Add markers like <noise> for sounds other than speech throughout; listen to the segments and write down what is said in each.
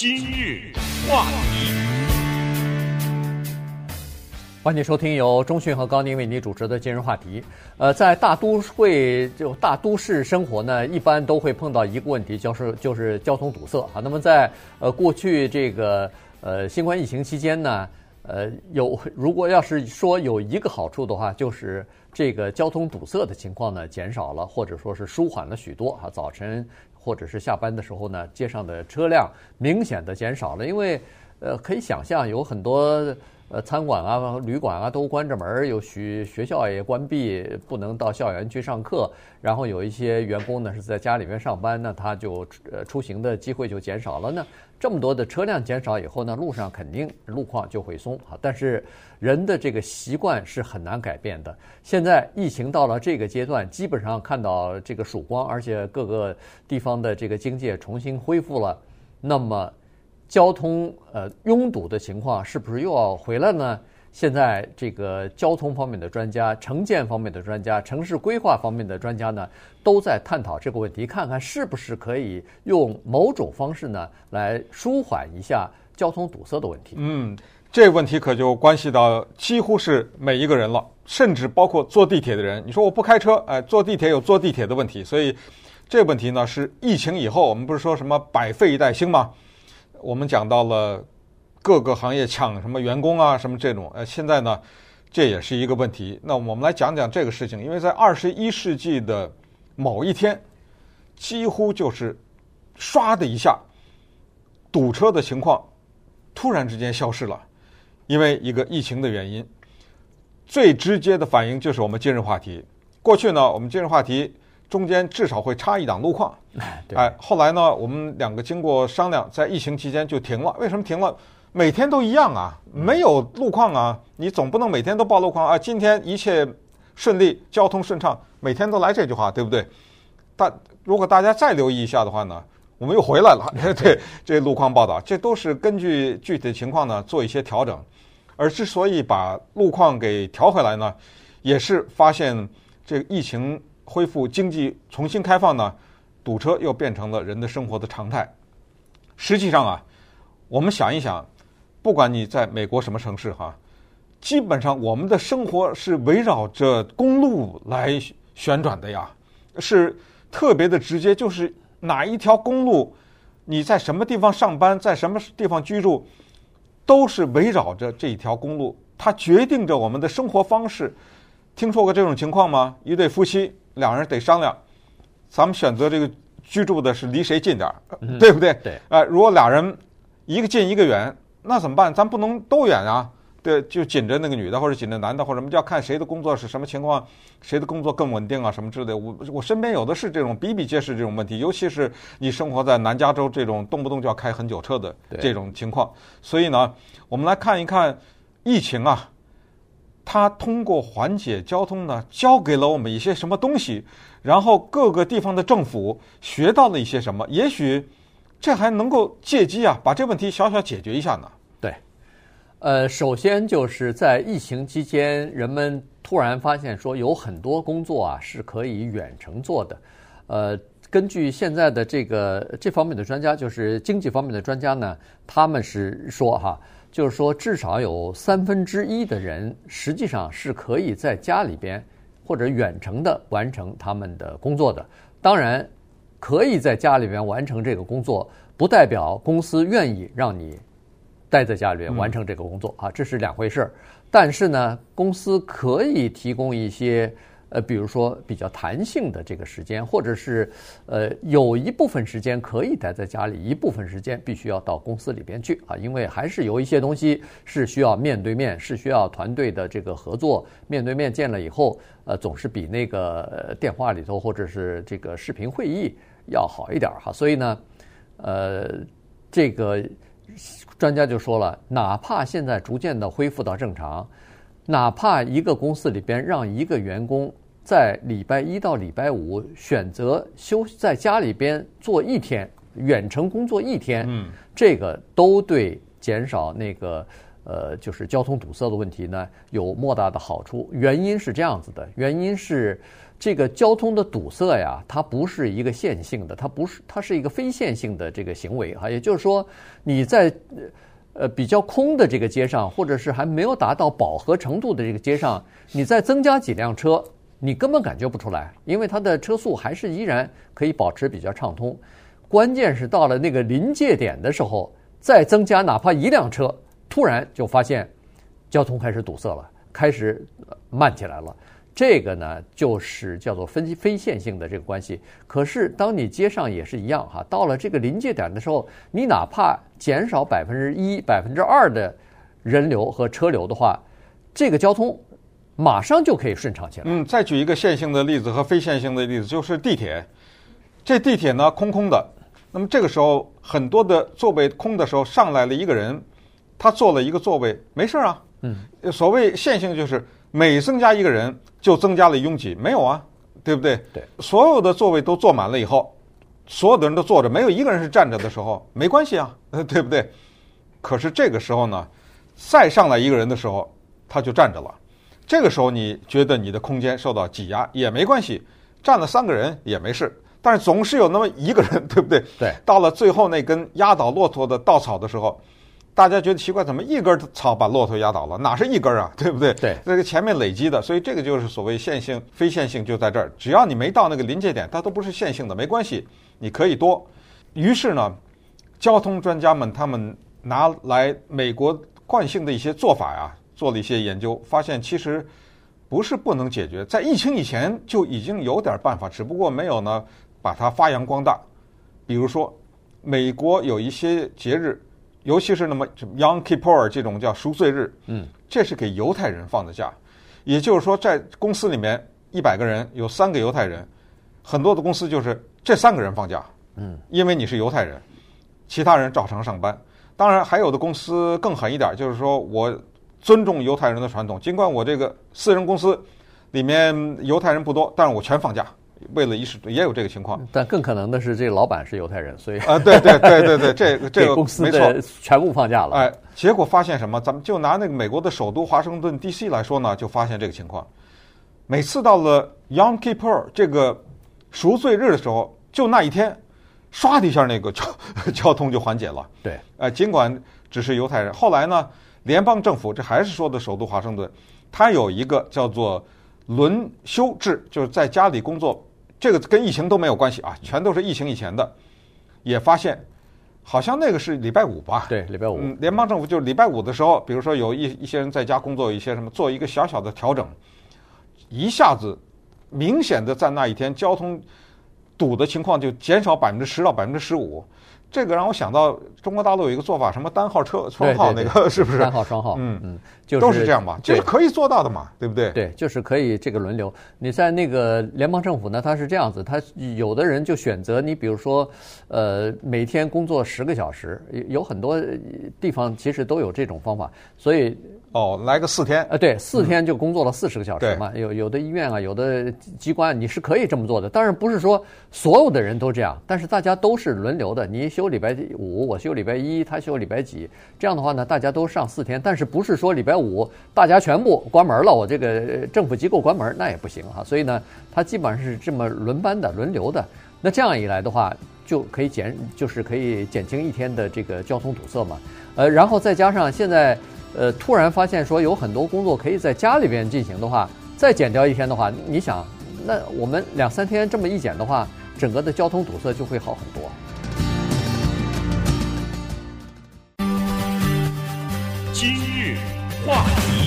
今日话题，欢迎收听由中讯和高宁为您主持的今日话题。呃，在大都会就大都市生活呢，一般都会碰到一个问题，就是就是交通堵塞啊。那么在呃过去这个呃新冠疫情期间呢，呃有如果要是说有一个好处的话，就是这个交通堵塞的情况呢减少了，或者说是舒缓了许多啊。早晨。或者是下班的时候呢，街上的车辆明显的减少了，因为呃，可以想象有很多呃餐馆啊、旅馆啊都关着门，有许学校也关闭，不能到校园去上课。然后有一些员工呢是在家里面上班，那他就呃出行的机会就减少了呢。这么多的车辆减少以后呢，路上肯定路况就会松啊。但是人的这个习惯是很难改变的。现在疫情到了这个阶段，基本上看到这个曙光，而且各个地方的这个经济重新恢复了。那么交通呃拥堵的情况是不是又要回来呢？现在这个交通方面的专家、城建方面的专家、城市规划方面的专家呢，都在探讨这个问题，看看是不是可以用某种方式呢来舒缓一下交通堵塞的问题。嗯，这问题可就关系到几乎是每一个人了，甚至包括坐地铁的人。你说我不开车，哎，坐地铁有坐地铁的问题，所以这问题呢是疫情以后，我们不是说什么百废待兴吗？我们讲到了。各个行业抢什么员工啊，什么这种，呃，现在呢，这也是一个问题。那我们来讲讲这个事情，因为在二十一世纪的某一天，几乎就是唰的一下，堵车的情况突然之间消失了，因为一个疫情的原因。最直接的反应就是我们今日话题。过去呢，我们今日话题中间至少会差一档路况，哎，后来呢，我们两个经过商量，在疫情期间就停了。为什么停了？每天都一样啊，没有路况啊，你总不能每天都报路况啊。今天一切顺利，交通顺畅，每天都来这句话，对不对？但如果大家再留意一下的话呢，我们又回来了。<laughs> 对，这路况报道，这都是根据具体的情况呢做一些调整。而之所以把路况给调回来呢，也是发现这个疫情恢复，经济重新开放呢，堵车又变成了人的生活的常态。实际上啊，我们想一想。不管你在美国什么城市哈，基本上我们的生活是围绕着公路来旋转的呀，是特别的直接。就是哪一条公路，你在什么地方上班，在什么地方居住，都是围绕着这一条公路，它决定着我们的生活方式。听说过这种情况吗？一对夫妻两人得商量，咱们选择这个居住的是离谁近点儿，对不对？对。啊，如果俩人一个近一个远。那怎么办？咱不能都远啊！对，就紧着那个女的，或者紧着男的，或者什么，就要看谁的工作是什么情况，谁的工作更稳定啊，什么之类的。我我身边有的是这种比比皆是这种问题，尤其是你生活在南加州这种动不动就要开很久车的这种情况。所以呢，我们来看一看疫情啊，它通过缓解交通呢，教给了我们一些什么东西，然后各个地方的政府学到了一些什么，也许。这还能够借机啊，把这问题小小解决一下呢？对，呃，首先就是在疫情期间，人们突然发现说有很多工作啊是可以远程做的。呃，根据现在的这个这方面的专家，就是经济方面的专家呢，他们是说哈，就是说至少有三分之一的人实际上是可以在家里边或者远程的完成他们的工作的。当然。可以在家里边完成这个工作，不代表公司愿意让你待在家里边完成这个工作啊，这是两回事儿。但是呢，公司可以提供一些呃，比如说比较弹性的这个时间，或者是呃，有一部分时间可以待在家里，一部分时间必须要到公司里边去啊，因为还是有一些东西是需要面对面，是需要团队的这个合作，面对面见了以后，呃，总是比那个电话里头或者是这个视频会议。要好一点哈，所以呢，呃，这个专家就说了，哪怕现在逐渐的恢复到正常，哪怕一个公司里边让一个员工在礼拜一到礼拜五选择休在家里边做一天远程工作一天，嗯，这个都对减少那个呃就是交通堵塞的问题呢有莫大的好处。原因是这样子的，原因是。这个交通的堵塞呀，它不是一个线性的，它不是，它是一个非线性的这个行为哈。也就是说，你在呃比较空的这个街上，或者是还没有达到饱和程度的这个街上，你再增加几辆车，你根本感觉不出来，因为它的车速还是依然可以保持比较畅通。关键是到了那个临界点的时候，再增加哪怕一辆车，突然就发现交通开始堵塞了，开始慢起来了。这个呢，就是叫做非非线性的这个关系。可是，当你接上也是一样哈，到了这个临界点的时候，你哪怕减少百分之一、百分之二的人流和车流的话，这个交通马上就可以顺畅起来。嗯，再举一个线性的例子和非线性的例子，就是地铁。这地铁呢，空空的，那么这个时候很多的座位空的时候，上来了一个人，他坐了一个座位，没事啊。嗯，所谓线性就是。每增加一个人，就增加了拥挤，没有啊，对不对？对，所有的座位都坐满了以后，所有的人都坐着，没有一个人是站着的时候，没关系啊，<laughs> 对不对？可是这个时候呢，再上来一个人的时候，他就站着了。这个时候你觉得你的空间受到挤压也没关系，站了三个人也没事，但是总是有那么一个人，<laughs> 对不对？对，到了最后那根压倒骆驼的稻草的时候。大家觉得奇怪，怎么一根草把骆驼压倒了？哪是一根啊？对不对？对，这个前面累积的，所以这个就是所谓线性、非线性，就在这儿。只要你没到那个临界点，它都不是线性的，没关系，你可以多。于是呢，交通专家们他们拿来美国惯性的一些做法呀，做了一些研究，发现其实不是不能解决，在疫情以前就已经有点办法，只不过没有呢把它发扬光大。比如说，美国有一些节日。尤其是那么 Yom Kippur 这种叫赎罪日，嗯，这是给犹太人放的假，也就是说，在公司里面一百个人有三个犹太人，很多的公司就是这三个人放假，嗯，因为你是犹太人，其他人照常上班。当然，还有的公司更狠一点，就是说我尊重犹太人的传统，尽管我这个私人公司里面犹太人不多，但是我全放假。为了一时也有这个情况，但更可能的是，这个老板是犹太人，所以啊，对对对对对，这个 <laughs> 这个公司没错，全部放假了。哎，结果发现什么？咱们就拿那个美国的首都华盛顿 D.C. 来说呢，就发现这个情况。每次到了 Yom Kippur 这个赎罪日的时候，就那一天，唰的一下，那个 <laughs> 交交通就缓解了。对，哎，尽管只是犹太人，后来呢，联邦政府这还是说的首都华盛顿，它有一个叫做轮休制，就是在家里工作。这个跟疫情都没有关系啊，全都是疫情以前的。也发现，好像那个是礼拜五吧？对，礼拜五。嗯，联邦政府就是礼拜五的时候，比如说有一一些人在家工作，一些什么做一个小小的调整，一下子明显的在那一天交通堵的情况就减少百分之十到百分之十五。这个让我想到中国大陆有一个做法，什么单号车双号那个 <laughs> 是不是？单号双号，嗯嗯，就是都是这样吧，就是可以做到的嘛，对不对？对，就是可以这个轮流。你在那个联邦政府呢，它是这样子，它有的人就选择你，比如说，呃，每天工作十个小时，有很多地方其实都有这种方法，所以。哦，来个四天啊，对，四天就工作了四十个小时嘛。嗯、有有的医院啊，有的机关你是可以这么做的。当然不是说所有的人都这样，但是大家都是轮流的。你休礼拜五，我休礼拜一，他休礼拜几，这样的话呢，大家都上四天。但是不是说礼拜五大家全部关门了，我这个政府机构关门那也不行哈。所以呢，他基本上是这么轮班的、轮流的。那这样一来的话，就可以减，就是可以减轻一天的这个交通堵塞嘛。呃，然后再加上现在。呃，突然发现说有很多工作可以在家里边进行的话，再减掉一天的话，你想，那我们两三天这么一减的话，整个的交通堵塞就会好很多。今日话题。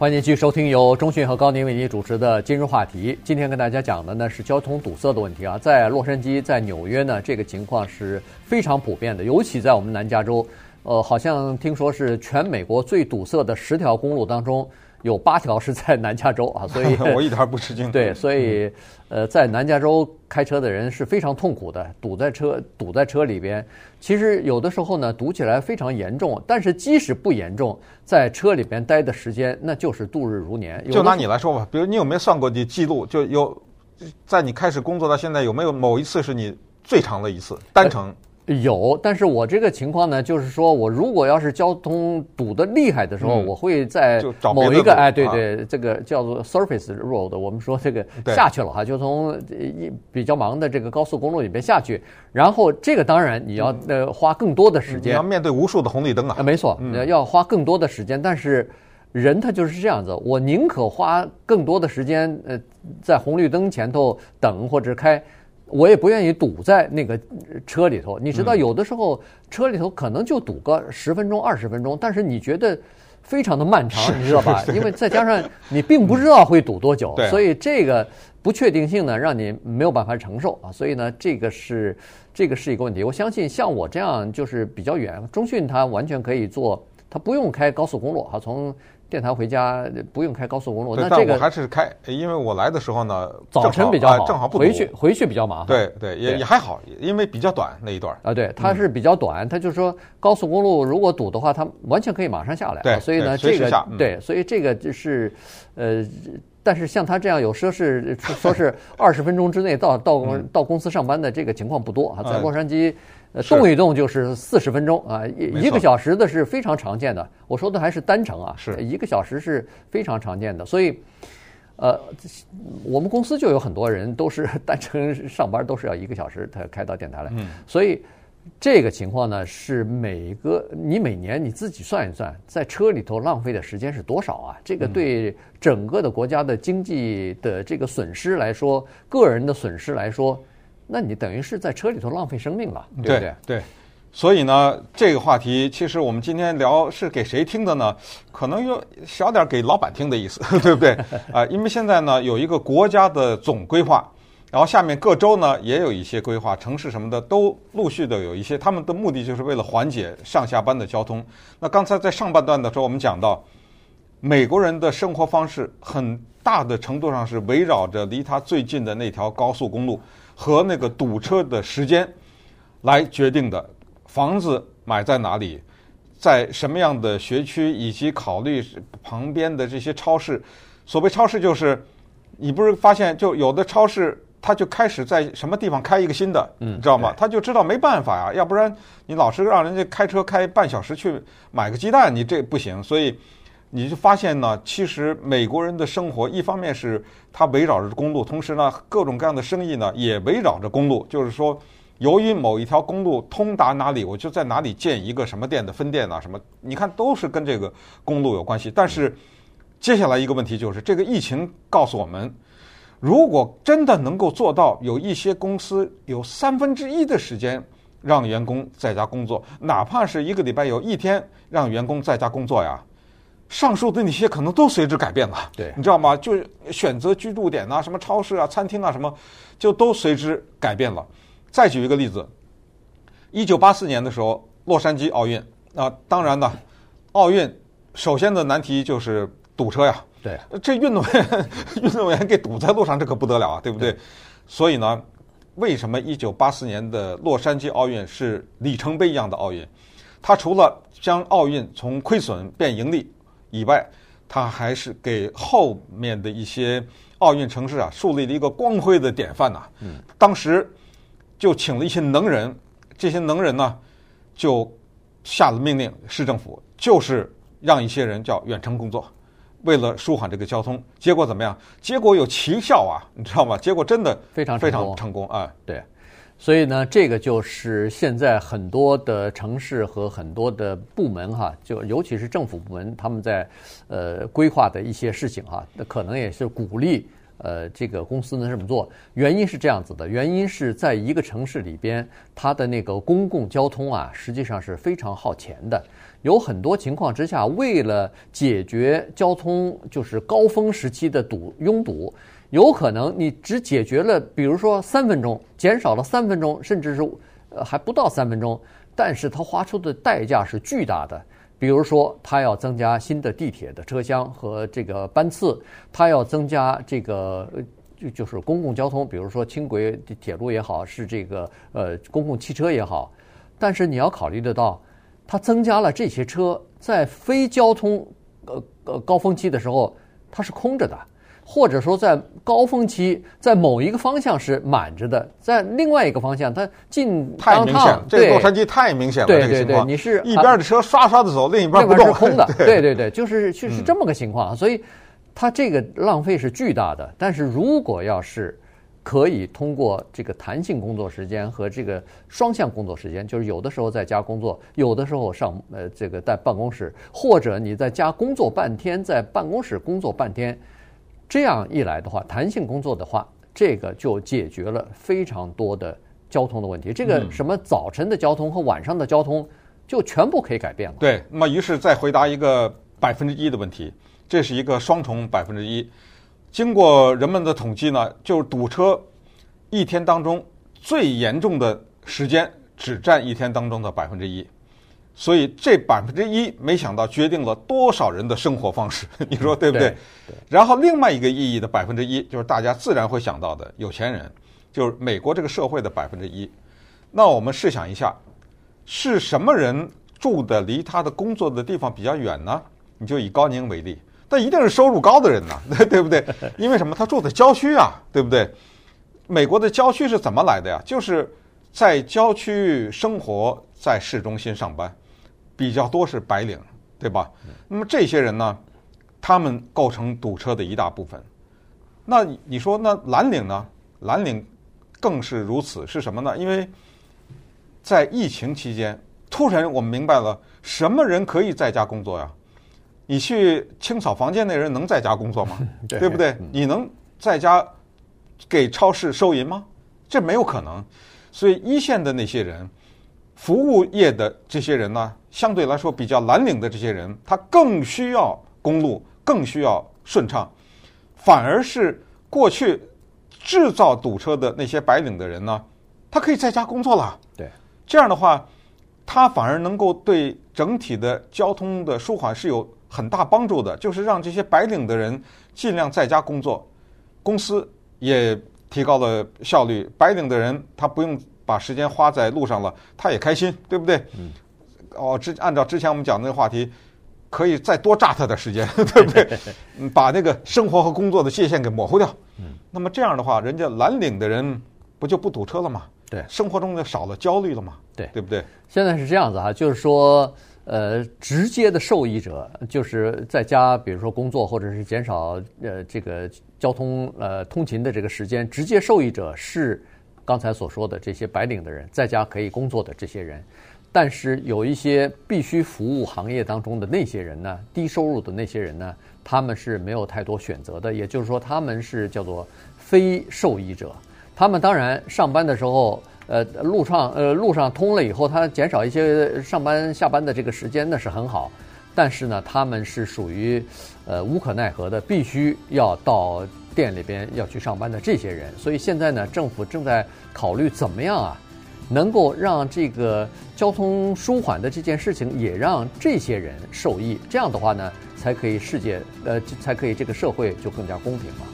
欢迎继续收听由中讯和高宁为您主持的今日话题。今天跟大家讲的呢是交通堵塞的问题啊，在洛杉矶、在纽约呢，这个情况是非常普遍的，尤其在我们南加州，呃，好像听说是全美国最堵塞的十条公路当中。有八条是在南加州啊，所以 <laughs> 我一点不吃惊。对，所以呃，在南加州开车的人是非常痛苦的，堵在车堵在车里边。其实有的时候呢，堵起来非常严重，但是即使不严重，在车里边待的时间那就是度日如年。就拿你来说吧，比如你有没有算过你记录？就有在你开始工作到现在，有没有某一次是你最长的一次单程？有，但是我这个情况呢，就是说我如果要是交通堵得厉害的时候，嗯、我会在某一个哎，对对，啊、这个叫做 surface road，我们说这个下去了哈，就从一比较忙的这个高速公路里边下去，然后这个当然你要呃花更多的时间，你要面对无数的红绿灯啊，啊没错，嗯、要花更多的时间，但是人他就是这样子，我宁可花更多的时间呃在红绿灯前头等或者开。我也不愿意堵在那个车里头，你知道，有的时候车里头可能就堵个十分钟、二十分钟，但是你觉得非常的漫长，你知道吧？因为再加上你并不知道会堵多久，<laughs> 所以这个不确定性呢，让你没有办法承受啊。所以呢，这个是这个是一个问题。我相信像我这样就是比较远，中讯它完全可以做，它不用开高速公路啊，从。电台回家不用开高速公路，那这个我还是开，因为我来的时候呢，早晨比较好，正好不回去回去比较麻烦。对对，也也还好，因为比较短那一段啊，对，它是比较短，它就是说高速公路如果堵的话，它完全可以马上下来。对，所以呢，这个对，所以这个就是呃，但是像他这样有说是说是二十分钟之内到到到公司上班的这个情况不多啊，在洛杉矶。呃，动一动就是四十分钟啊，一一个小时的是非常常见的。我说的还是单程啊，是一个小时是非常常见的。所以，呃，我们公司就有很多人都是单程上班都是要一个小时才开到电台来。嗯，所以这个情况呢，是每个你每年你自己算一算，在车里头浪费的时间是多少啊？这个对整个的国家的经济的这个损失来说，个人的损失来说。那你等于是在车里头浪费生命了，对不对？对，对，所以呢，这个话题其实我们今天聊是给谁听的呢？可能有小点给老板听的意思，<laughs> 对不对？啊，因为现在呢有一个国家的总规划，然后下面各州呢也有一些规划，城市什么的都陆续的有一些，他们的目的就是为了缓解上下班的交通。那刚才在上半段的时候，我们讲到，美国人的生活方式很大的程度上是围绕着离他最近的那条高速公路。和那个堵车的时间来决定的，房子买在哪里，在什么样的学区，以及考虑旁边的这些超市。所谓超市，就是你不是发现，就有的超市，他就开始在什么地方开一个新的，嗯，你知道吗？他就知道没办法呀，要不然你老是让人家开车开半小时去买个鸡蛋，你这不行，所以。你就发现呢，其实美国人的生活，一方面是他围绕着公路，同时呢，各种各样的生意呢也围绕着公路。就是说，由于某一条公路通达哪里，我就在哪里建一个什么店的分店啊，什么，你看都是跟这个公路有关系。但是接下来一个问题就是，这个疫情告诉我们，如果真的能够做到，有一些公司有三分之一的时间让员工在家工作，哪怕是一个礼拜有一天让员工在家工作呀。上述的那些可能都随之改变了，对，你知道吗？就选择居住点啊，什么超市啊、餐厅啊，什么，就都随之改变了。再举一个例子，一九八四年的时候，洛杉矶奥运啊，当然呢，奥运首先的难题就是堵车呀，对，这运动员 <laughs> 运动员给堵在路上，这可不得了啊，对不对？对，所以呢，为什么一九八四年的洛杉矶奥运是里程碑一样的奥运？它除了将奥运从亏损变盈利。以外，他还是给后面的一些奥运城市啊树立了一个光辉的典范呐。嗯，当时就请了一些能人，这些能人呢就下了命令，市政府就是让一些人叫远程工作，为了舒缓这个交通。结果怎么样？结果有奇效啊，你知道吗？结果真的非常非常成功啊，对。所以呢，这个就是现在很多的城市和很多的部门哈，就尤其是政府部门，他们在呃规划的一些事情哈，可能也是鼓励呃这个公司呢这么做。原因是这样子的，原因是在一个城市里边，它的那个公共交通啊，实际上是非常耗钱的。有很多情况之下，为了解决交通就是高峰时期的堵拥堵。有可能你只解决了，比如说三分钟，减少了三分钟，甚至是呃还不到三分钟，但是它花出的代价是巨大的。比如说，它要增加新的地铁的车厢和这个班次，它要增加这个就就是公共交通，比如说轻轨铁路也好，是这个呃公共汽车也好。但是你要考虑得到，它增加了这些车，在非交通呃呃高峰期的时候，它是空着的。或者说在高峰期，在某一个方向是满着的，在另外一个方向它进太明显，这个洛杉矶太明显了。对对对，你是一边的车刷刷的走，另一边不动，是空的。<laughs> 对对对，就是就是这么个情况。所以它这个浪费是巨大的。但是如果要是可以通过这个弹性工作时间和这个双向工作时间，就是有的时候在家工作，有的时候上呃这个在办公室，或者你在家工作半天，在办公室工作半天。这样一来的话，弹性工作的话，这个就解决了非常多的交通的问题。这个什么早晨的交通和晚上的交通，就全部可以改变了。对，那么于是再回答一个百分之一的问题，这是一个双重百分之一。经过人们的统计呢，就是堵车一天当中最严重的时间只占一天当中的百分之一。所以这百分之一，没想到决定了多少人的生活方式，<laughs> 你说对不对？然后另外一个意义的百分之一，就是大家自然会想到的有钱人，就是美国这个社会的百分之一。那我们试想一下，是什么人住的离他的工作的地方比较远呢？你就以高宁为例，那一定是收入高的人呐，<laughs> 对不对？因为什么？他住在郊区啊，对不对？美国的郊区是怎么来的呀？就是在郊区生活，在市中心上班。比较多是白领，对吧？那么这些人呢，他们构成堵车的一大部分。那你说那蓝领呢？蓝领更是如此，是什么呢？因为在疫情期间，突然我们明白了什么人可以在家工作呀？你去清扫房间那人能在家工作吗？<laughs> 对，对不对？你能在家给超市收银吗？这没有可能。所以一线的那些人。服务业的这些人呢，相对来说比较蓝领的这些人，他更需要公路，更需要顺畅，反而是过去制造堵车的那些白领的人呢，他可以在家工作了。对，这样的话，他反而能够对整体的交通的舒缓是有很大帮助的，就是让这些白领的人尽量在家工作，公司也提高了效率，白领的人他不用。把时间花在路上了，他也开心，对不对？嗯。哦，之按照之前我们讲的那个话题，可以再多榨他点时间，<laughs> 对不对？嗯，把那个生活和工作的界限给模糊掉。嗯。那么这样的话，人家蓝领的人不就不堵车了吗？对。生活中就少了焦虑了吗？对，对不对？现在是这样子哈，就是说，呃，直接的受益者就是在家，比如说工作或者是减少呃这个交通呃通勤的这个时间，直接受益者是。刚才所说的这些白领的人，在家可以工作的这些人，但是有一些必须服务行业当中的那些人呢，低收入的那些人呢，他们是没有太多选择的。也就是说，他们是叫做非受益者。他们当然上班的时候，呃，路上呃路上通了以后，他减少一些上班下班的这个时间，那是很好。但是呢，他们是属于呃无可奈何的，必须要到。店里边要去上班的这些人，所以现在呢，政府正在考虑怎么样啊，能够让这个交通舒缓的这件事情也让这些人受益，这样的话呢，才可以世界呃，才可以这个社会就更加公平了。